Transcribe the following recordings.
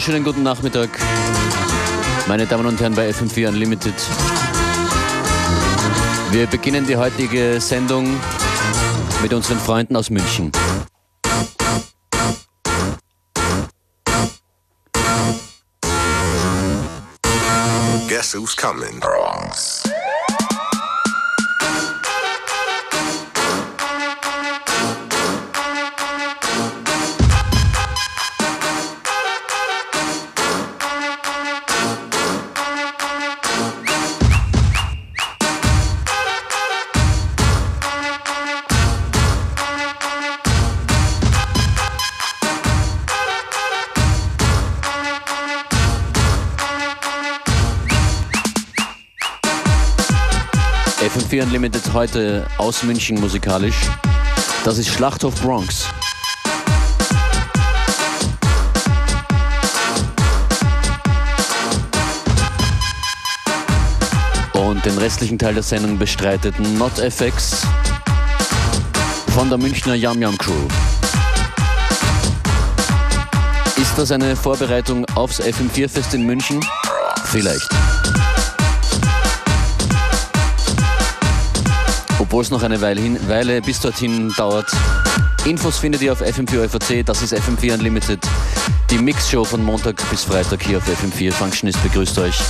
Wunderschönen guten Nachmittag, meine Damen und Herren bei FM4 Unlimited. Wir beginnen die heutige Sendung mit unseren Freunden aus München. Guess who's coming? FM4 Unlimited heute aus München musikalisch. Das ist Schlachthof Bronx. Und den restlichen Teil der Sendung bestreitet Not FX von der Münchner Yam Yam Crew. Ist das eine Vorbereitung aufs FM4-Fest in München? Vielleicht. Obwohl es noch eine Weile, hin, Weile bis dorthin dauert. Infos findet ihr auf FM4 FAC, das ist FM4 Unlimited. Die Mixshow von Montag bis Freitag hier auf FM4. Functionist begrüßt euch.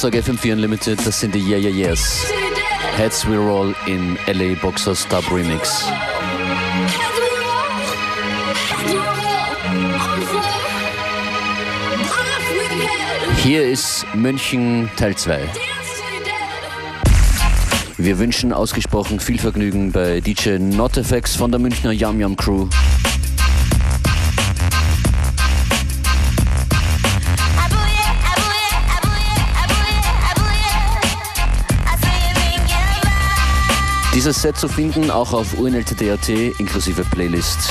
Donnerstag FM4 Unlimited, das sind die Yeah Yeah Yeahs. Heads We Roll in LA Boxers Dub Remix. Hier ist München Teil 2. Wir wünschen ausgesprochen viel Vergnügen bei DJ NotFX von der Münchner Yum Yum Crew. Dieses Set zu finden auch auf UNLTT.at inklusive Playlist.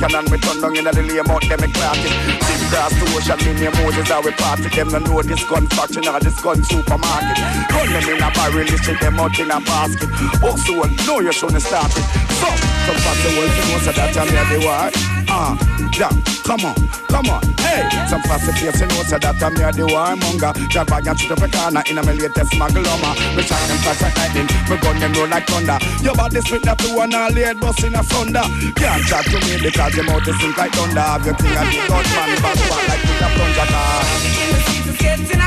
Old cannon me turn down in the lame out, it. Big grass to ocean, me name Moses, how we party. Them no know this gun factory or this gun supermarket. Run them in a barrel, listen them out in a basket. Oh, so know you shouldn't start it. So, some the world, you know, so that I'm the war. Ah, yeah, come on, come on, hey. Some fast face, you know, so that I'm the warmonger. Drag bag and shoot up a corner in a my latest smuggle armor. Me shine them flash like lightning, me gun them roll like thunder. Your body spit that to one all laid bust in a thunder. Can't chat to me because your mouth is sink like thunder. Have your king and the god man, back one like with a plunger car.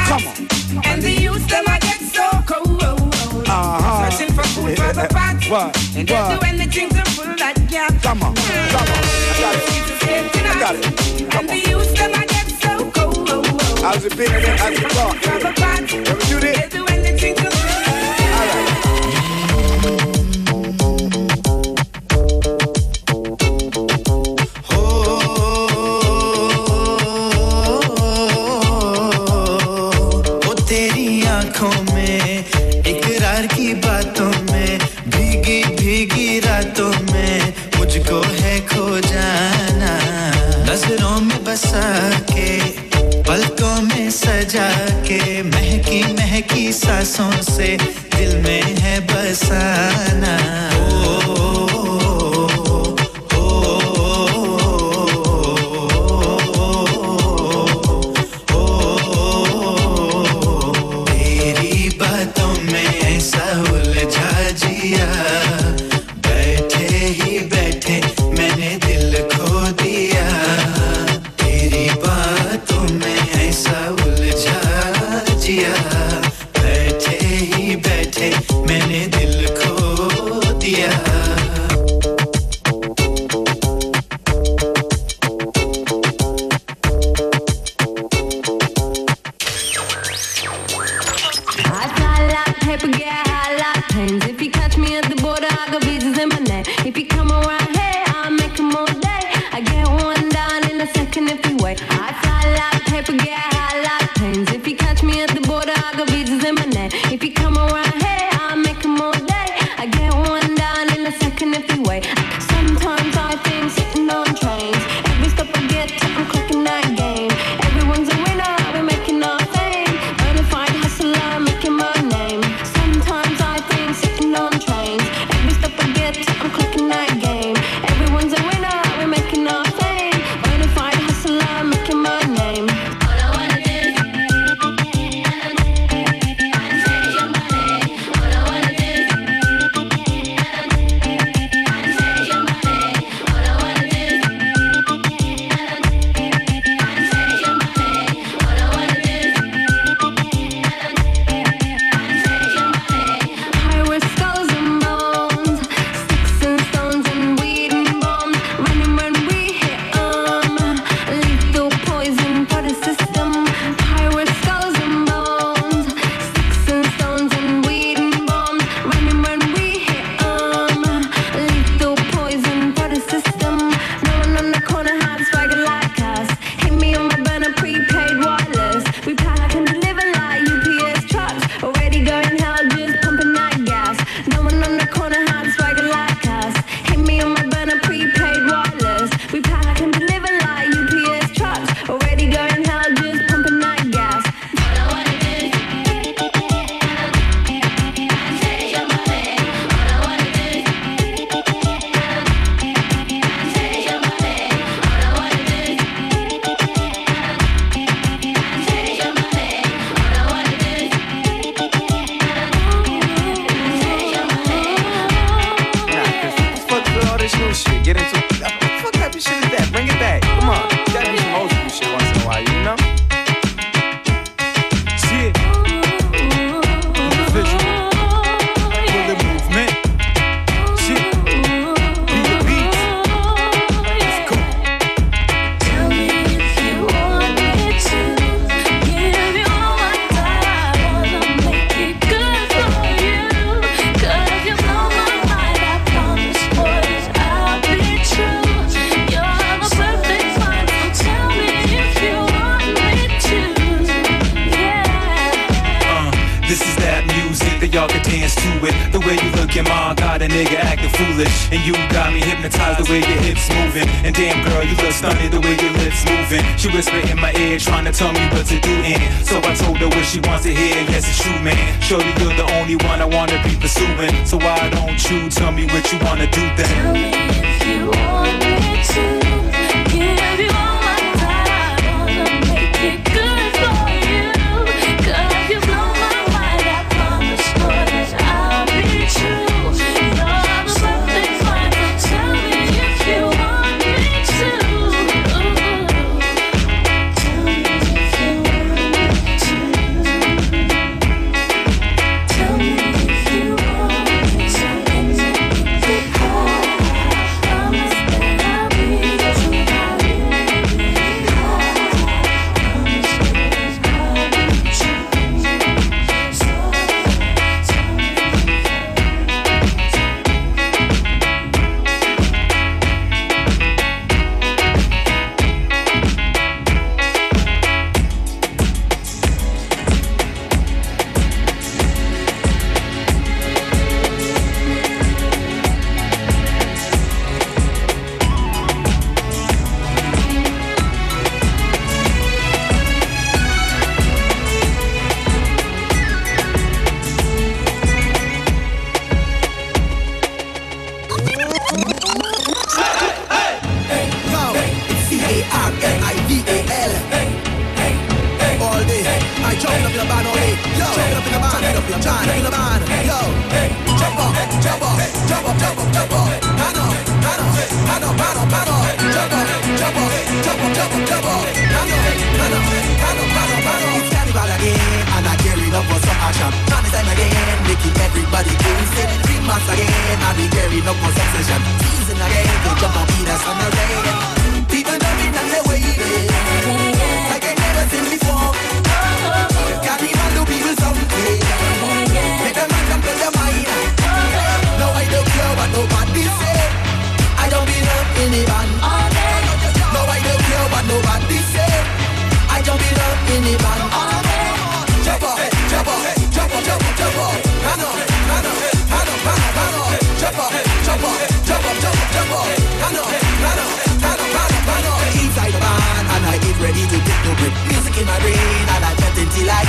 Come on. And the youth them I get so cold. Uh-huh. Searching for food for the pot. What? And they do anything to fill that. Come on, come on. I got it. I got it. Come on. youth them I get so cold. As it been, as it talk. For the pot. Let me do this. में सजा के महकी महकी सांसों से दिल में है बसाना। High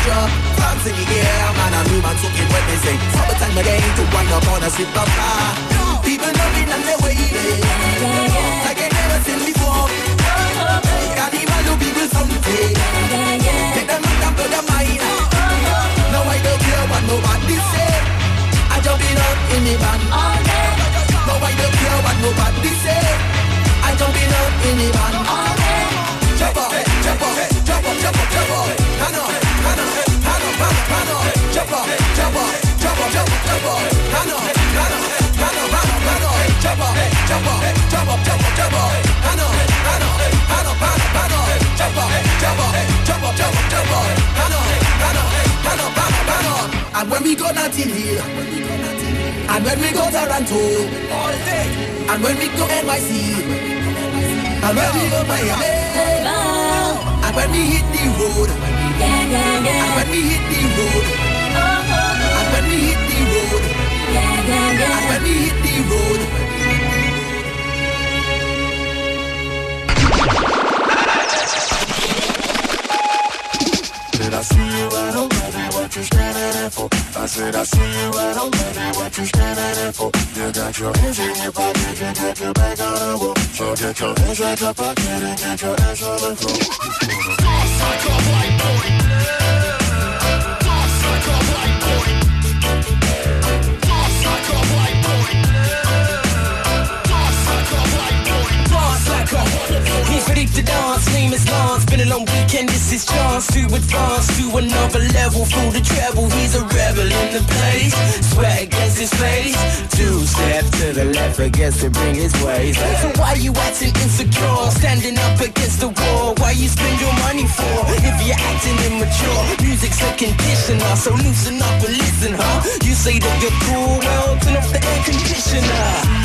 I Fans in the air, man and woman soaking when they sing Summertime again to wind up on a sip of car People loving and they're waiting Like I never seen before. Carnival do people something. Make them man down to the mind. No I don't care what nobody say. I jump it up in the band. No I don't care what nobody say. I jump it up in the band And when we go Notting Hill And when we go Toronto All day And when we go NYC And when we go Miami And when we hit the road And when we hit the road And when we hit the road And when we hit the road Did I see you at home, baby? What you standing there for? I said I see you home, baby. What you standing there for? You got your hands in your pocket, you get your hands out your pocket and get your ass on the floor. A white boy. He's ready to dance, name is Lance Been a long weekend, this is chance To advance to another level Through the treble, he's a rebel in the place. Sweat against his face. Two step to the left, I guess to bring his ways. So why you acting insecure? Standing up against the wall Why you spend your money for? If you're acting immature Music's a conditioner. So loosen up and listen, huh? You say that you're cool, well turn off the air conditioner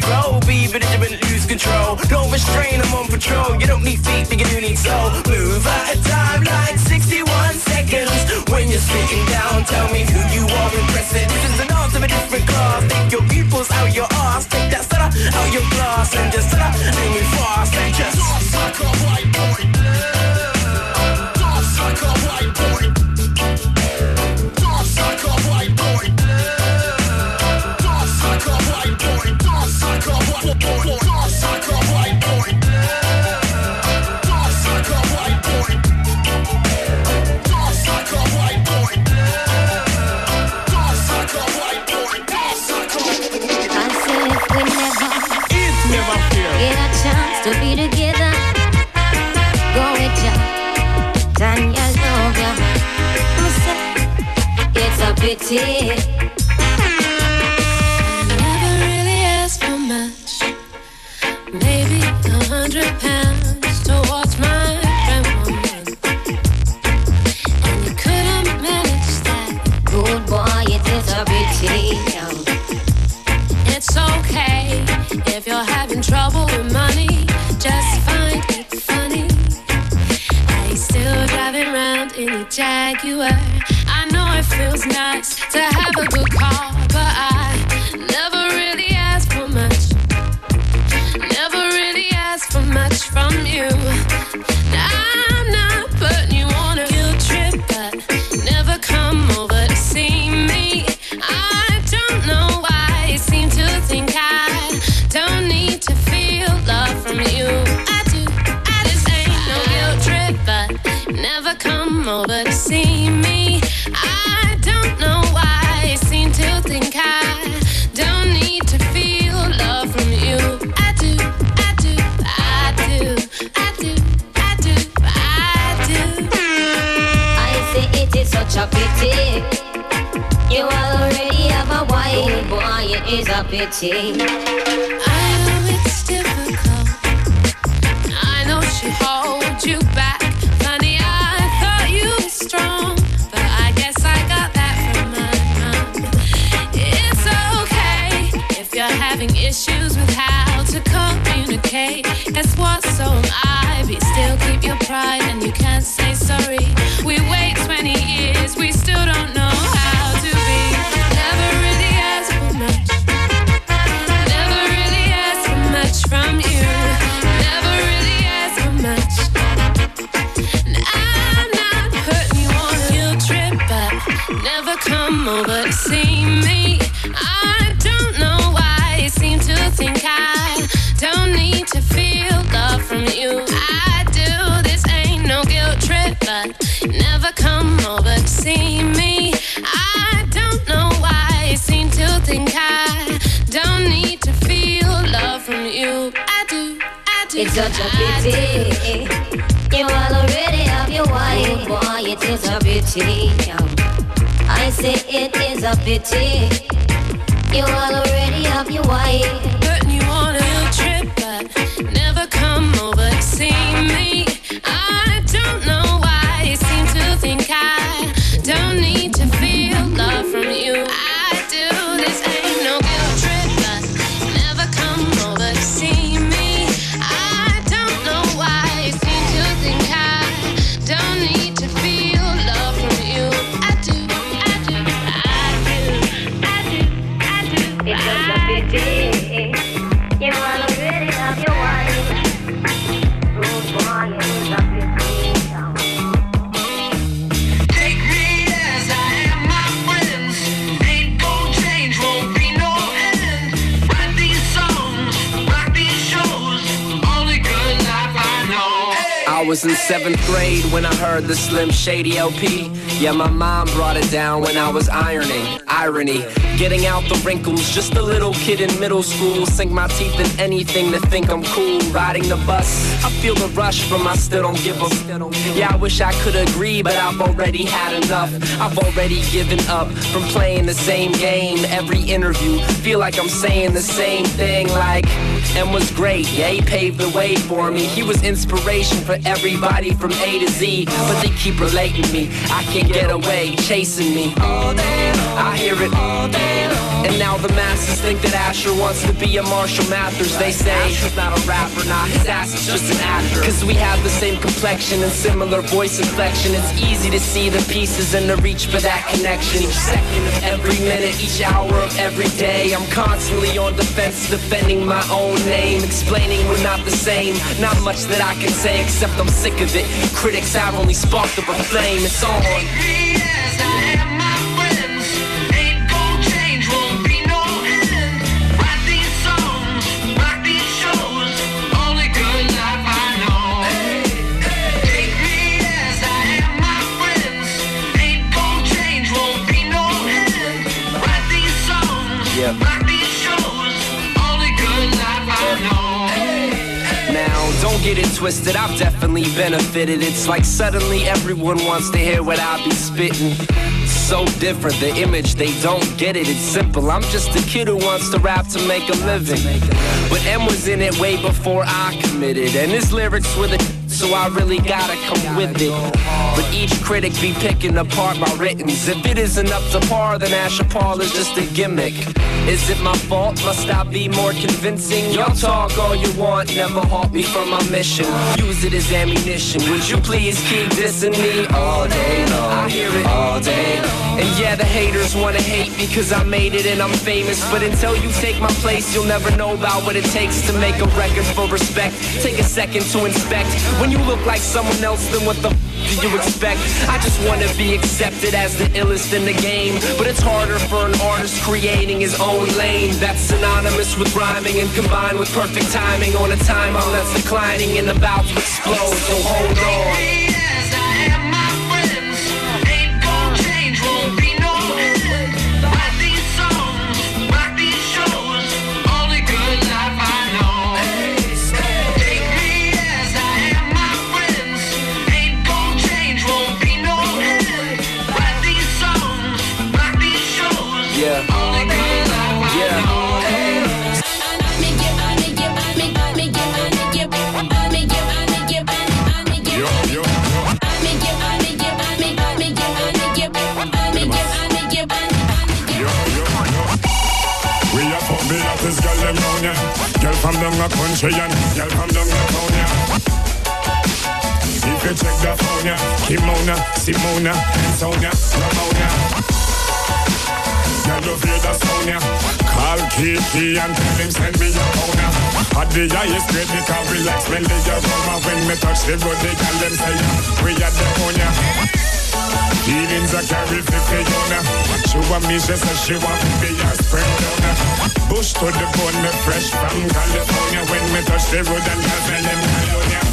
floor. roll. Be vigilant, lose control. Don't restrain, I'm on patrol. You don't need feet, but you need soul. Move at a time like 61 seconds. When you're sitting down, tell me who you are impressing. This is an art of a different class. Take your pupils out your ass. Pity. I know it's difficult. I know she holds you back. Funny, I thought you were strong, but I guess I got that from my mom. It's okay if you're having issues with how to communicate. Guess what? So am I. But still keep your pride come over see me. I don't know why you seem to think I don't need to feel love from you. I do. This ain't no guilt trip, but never come over to see me. I don't know why you seem to think I don't need to feel love from you. I do, I do. It's such a pity. You already have your wife, boy, it is a pity. Say it is a pity. You already have your wife. Seventh grade when I heard the Slim Shady LP. Yeah, my mom brought it down when I was ironing. Irony, getting out the wrinkles. Just a little kid in middle school. Sink my teeth in anything to think I'm cool. Riding the bus, I feel the rush from I still don't give a. Yeah, I wish I could agree, but I've already had enough. I've already given up from playing the same game every interview. Feel like I'm saying the same thing, like and was great. Yeah, he paved the way for me. He was inspiration for everybody from A to Z. But they keep relating me. I can't get away, chasing me. All day, I hear it all day. long. And now the masses think that Asher wants to be a Marshall Mathers. They say Asher's not a rapper, nah, his ass is just an actor. Cause we have the same complexion and similar voice inflection. It's easy to see the pieces and to reach for that connection. Each second of every minute, each hour of every day. I'm constantly on defense, defending my own name. Explaining we're not the same. Not much that I can say, except I'm sick of it. Critics have only sparked up a flame. It's on. Get it twisted, I've definitely benefited. It's like suddenly everyone wants to hear what I be spitting. So different, the image, they don't get it. It's simple. I'm just a kid who wants to rap to make a living. But Em was in it way before I committed. And his lyrics were the so I really gotta come with it. But each critic be picking apart my writtens. If it isn't up to par, then Asher Roth is just a gimmick. Is it my fault? Must I be more convincing? Y'all talk all you want, never halt me from my mission. Use it as ammunition. Would you please keep dissing me all day long? I hear it all day long. And yeah, the haters wanna hate because I made it and I'm famous. But until you take my place, you'll never know about what it takes to make a record for respect. Take a second to inspect. When you look like someone else, then what the f- do you expect? I just wanna be accepted as the illest in the game. But it's harder for an artist creating his own lane. That's synonymous with rhyming and combined with perfect timing on a timeline that's declining and about to explode. So hold on. From down a country and girl from down a town ya. If you check the phone ya, Kimona, Simona, and Sonia, Ramona. Girl you hear the sound ya. Call Kiki and tell him send me your ya. At the highest grade because relax when they aroma when me touch the road they girl them say. We are the ya. Feelings I carry for Fiona She want me, she said she want me be her spring donor Bush to the bone, fresh from California. When me touch the road and tell them California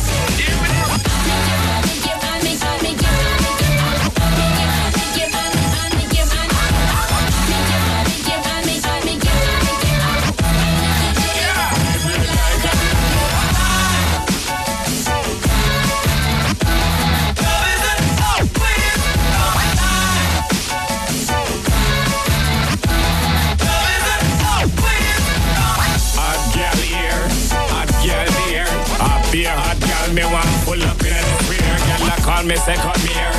Call me, say come here.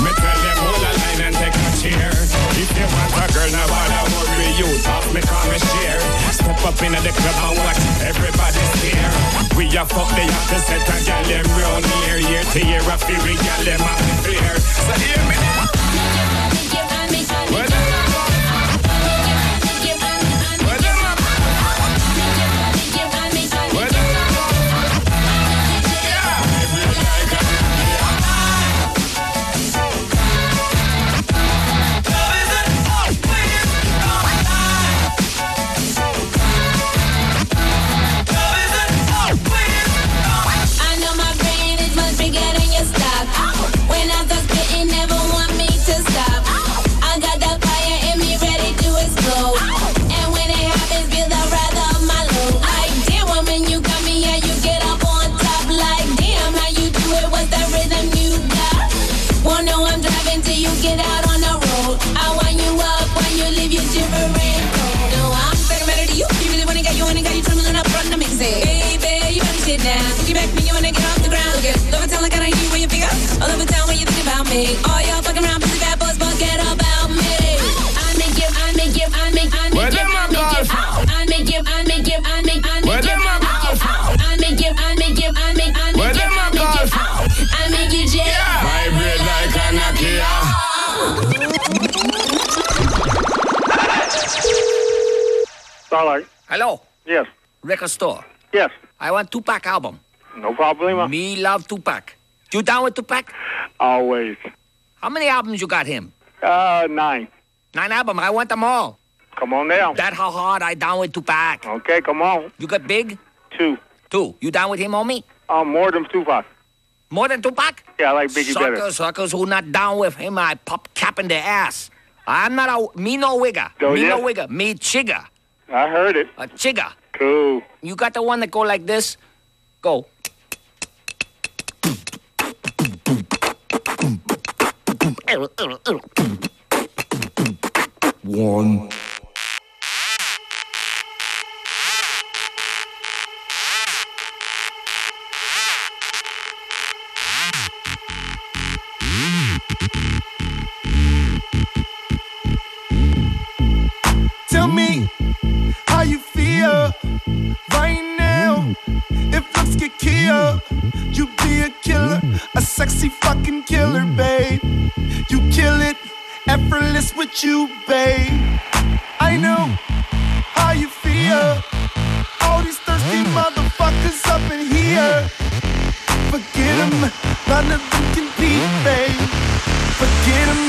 Me tell them hold a line and take a chair. If you want a girl, now bother worry you. Talk me, call me share. Step up in the club and watch everybody stare. We a fuck the opposite a girl them round here. Year to year, I feel we girl them up clear. So hear me now. Starlight. Hello, Yes. record store. Yes. I want Tupac album. No problema. Me love Tupac. You down with Tupac? Always. How many albums you got him? Uh, nine. Nine album. I want them all. Come on down. That how hard I down with Tupac. Okay, come on. You got big? Two. Two. You down with him, homie? Uh, more than Tupac. More than Tupac? Yeah, I like Biggie better. Suckers, suckers who not down with him, I pop cap in their ass. I'm not a me no wigger. Oh, me no wigger. Me chigger. I heard it. A chigger. Cool. You got the one that go like this? Go. One. Sexy fucking killer, mm. babe. You kill it, effortless with you, babe. I mm. know how you feel. Mm. All these thirsty motherfuckers up in here. Forget them, none of them compete, babe. Forget them,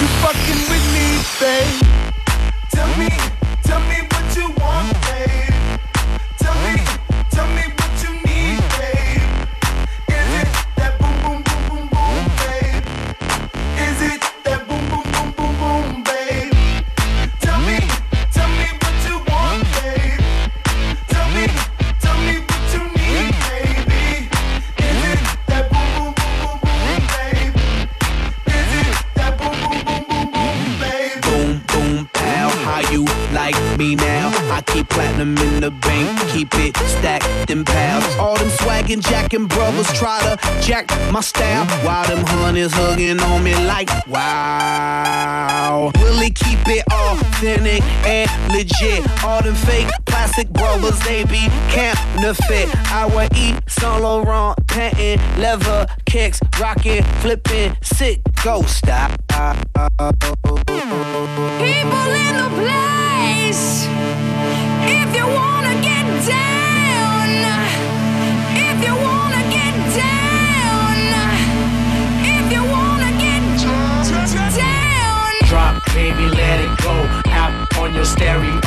you fucking with me, babe. Tell me, tell me jackin' brothers try to jack my style. While them honeys hugging on me like, wow. Really keep it authentic and legit. All them fake plastic brothers, they be counterfeit. I will eat Saint Laurent, pantin', leather kicks, rockin', flippin', sick, go stop. People in the place. If you wanna get down, on your stereo.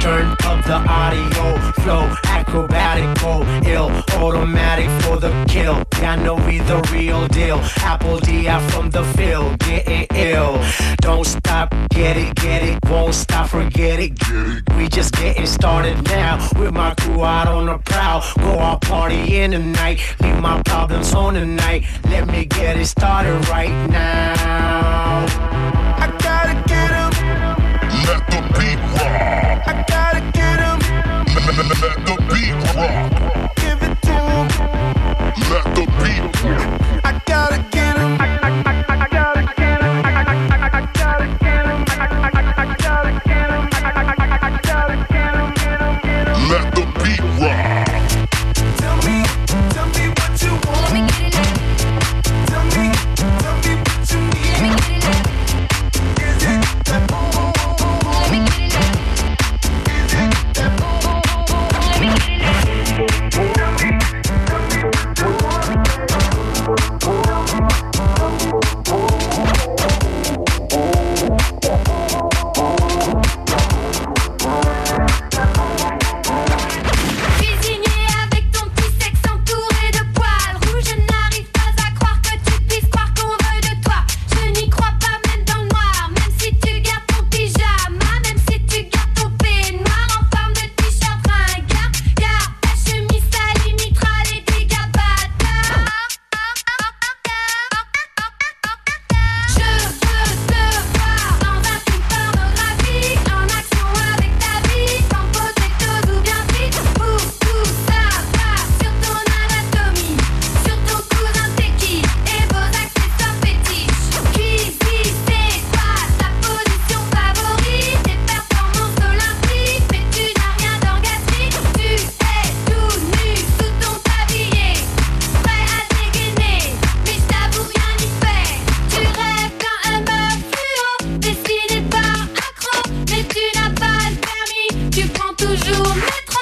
Turn up the audio. Flow, acrobatic, go ill. Automatic for the kill. I know we the real deal. Apple D out from the field. Getting ill. Don't stop, get it, get it. Won't stop, forget it. get it. We just getting started now. With my crew out on the prowl. Go out party in the night. Leave my problems on the night. Let me get it started right now. I gotta get him. Let the beat rock. I gotta get him. Let the beat rock. Give it to him. Let the beat rock. Cool.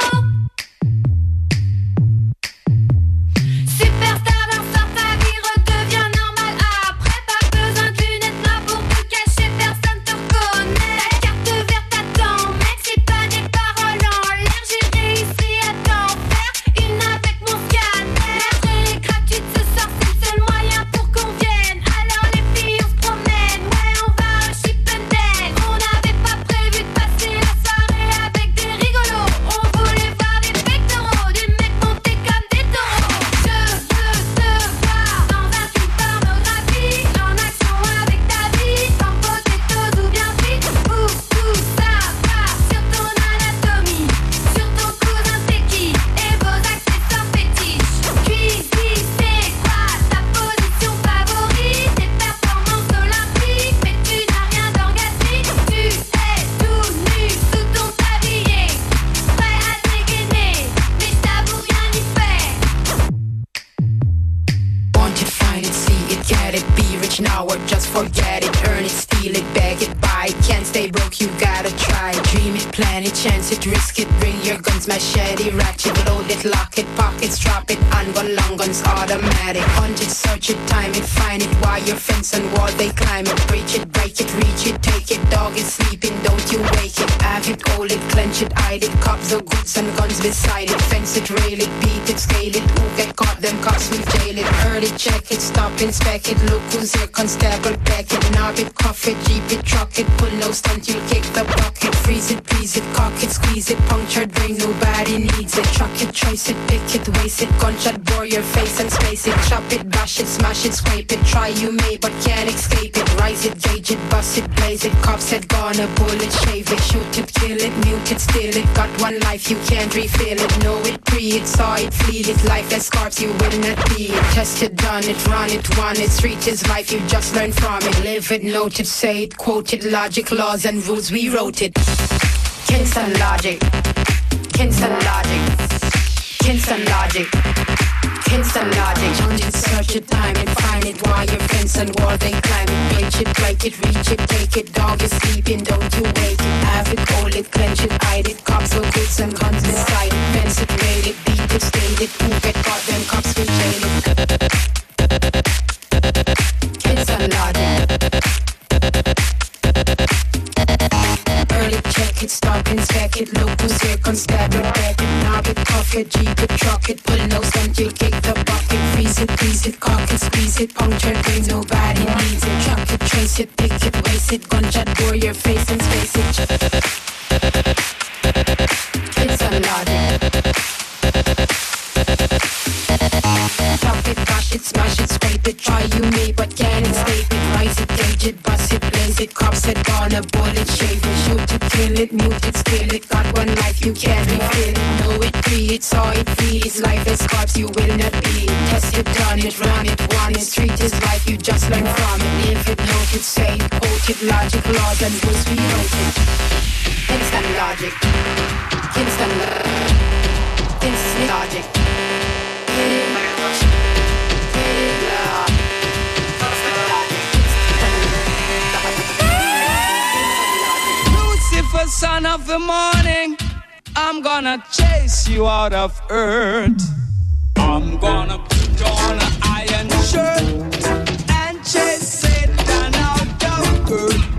Cuff it, truck it. Pull no stunt, you'll kick the bucket. Freeze it, please it, cock it, squeeze it. Punctured brain, nobody needs it. Truck it, trace it, pick it, waste it. Gunshot, bore your face and space it. Chop it, bash it, smash it, scrape it. Try you may, but can't escape it. Rise it, gauge it, bust it, blaze it. Cops had gone, a bullet, shave it. Shoot it, kill it, mute it, steal it. Got one life, you can't refill it. Know it, pre it, saw it, feel it. Life that scars, you will not be it. Test it, done it, run it, want it. Street is life, you just learn from it. Live it, note it, say it, quote it. Logic, laws, and rules, we wrote it. Kingston logic. Kingston logic. Kingston logic. Kingston logic. Change it, search it, time it, find it. While your fence and wall they climb it. Breach it, break it, reach it, take it. Dog is sleeping, don't you wake it. Have it, hold it, clench it, hide it. Cops or goods and guns beside it. Fence it, rail it, beat it, stain it. Who get caught, them cops will jail it. Kingston logic. It, stop inspect it, look who's here, constabule, back it, knob it, cuff it, jeep it, truck it, pull no stunt, you kick the bucket, freeze it, freeze it, cock it, squeeze it, puncture brain, nobody needs it, truck it, trace it, pick it, waste it, gunshot, bore your face and space it. It's a logic. Drop it, bash it, smash it, scrape it, try you may, but can't escape it, it, it, bust it, blaze it, cops it, gone a bullet, shave it, shoot it, kill it, mute it, steal it, got one life, you can't refill it, know it, pre it, saw it, feel it, life is corpse, you will not be. Test it, done it, run it, want it, street is life, you just learn from it, live it, note it, say it, quote it, logic, laws, and rules, we wrote it. Kingston logic, Kingston logic, Kingston logic. Son of the morning, I'm gonna chase you out of earth. I'm gonna put on an iron shirt and chase Satan out of earth.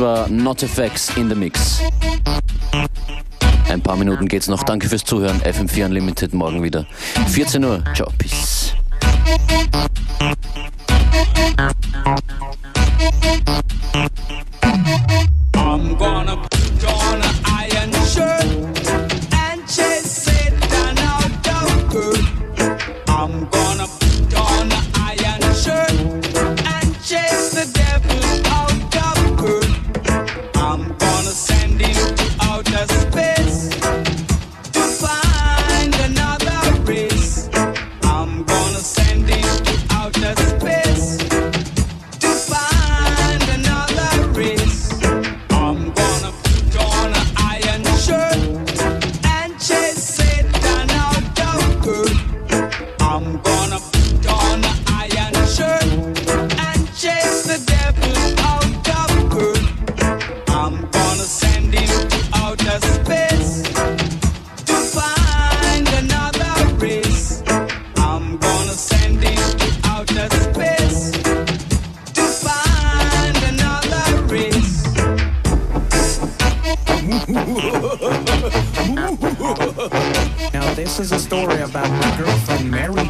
War Not Effects in the Mix. Ein paar Minuten geht's noch. Danke fürs Zuhören. FM4 Unlimited morgen wieder. 14 Uhr. Ciao. Peace.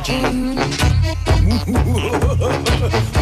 DJ.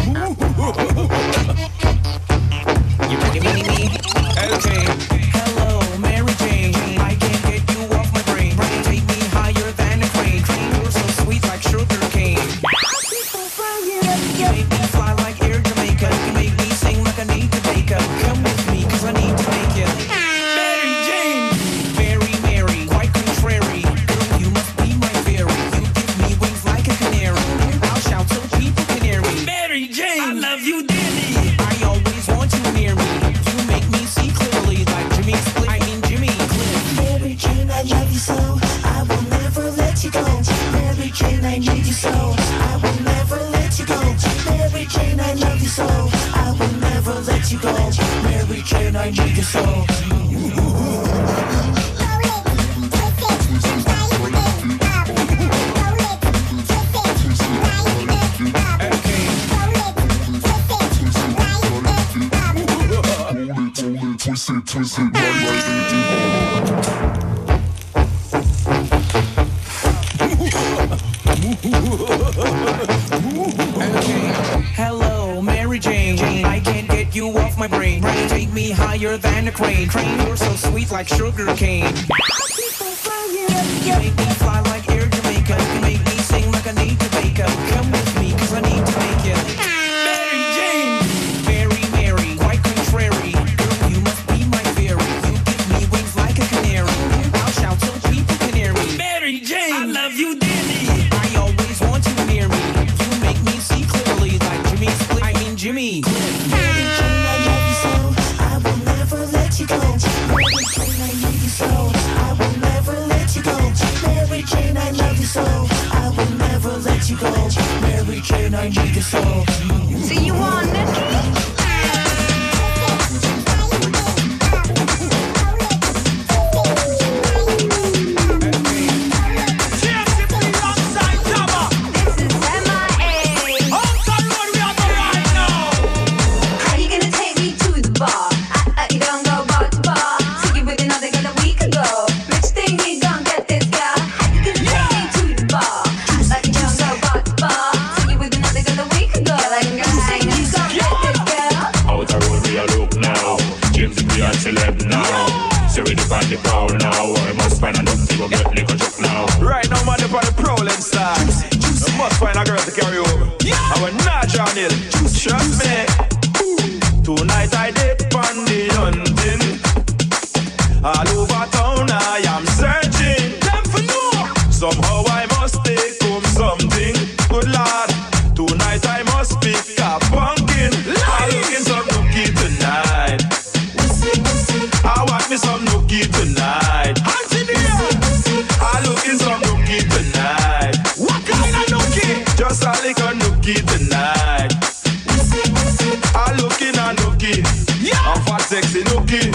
Sexy looking,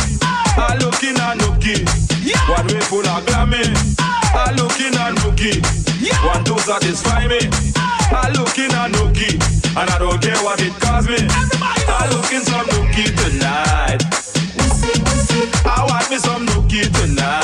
I looking and looking. One way full of glamour, I looking and looking. One to satisfy me, I looking and looking. And I don't care what it costs me, I looking some Nookie tonight. I want me some Nookie tonight.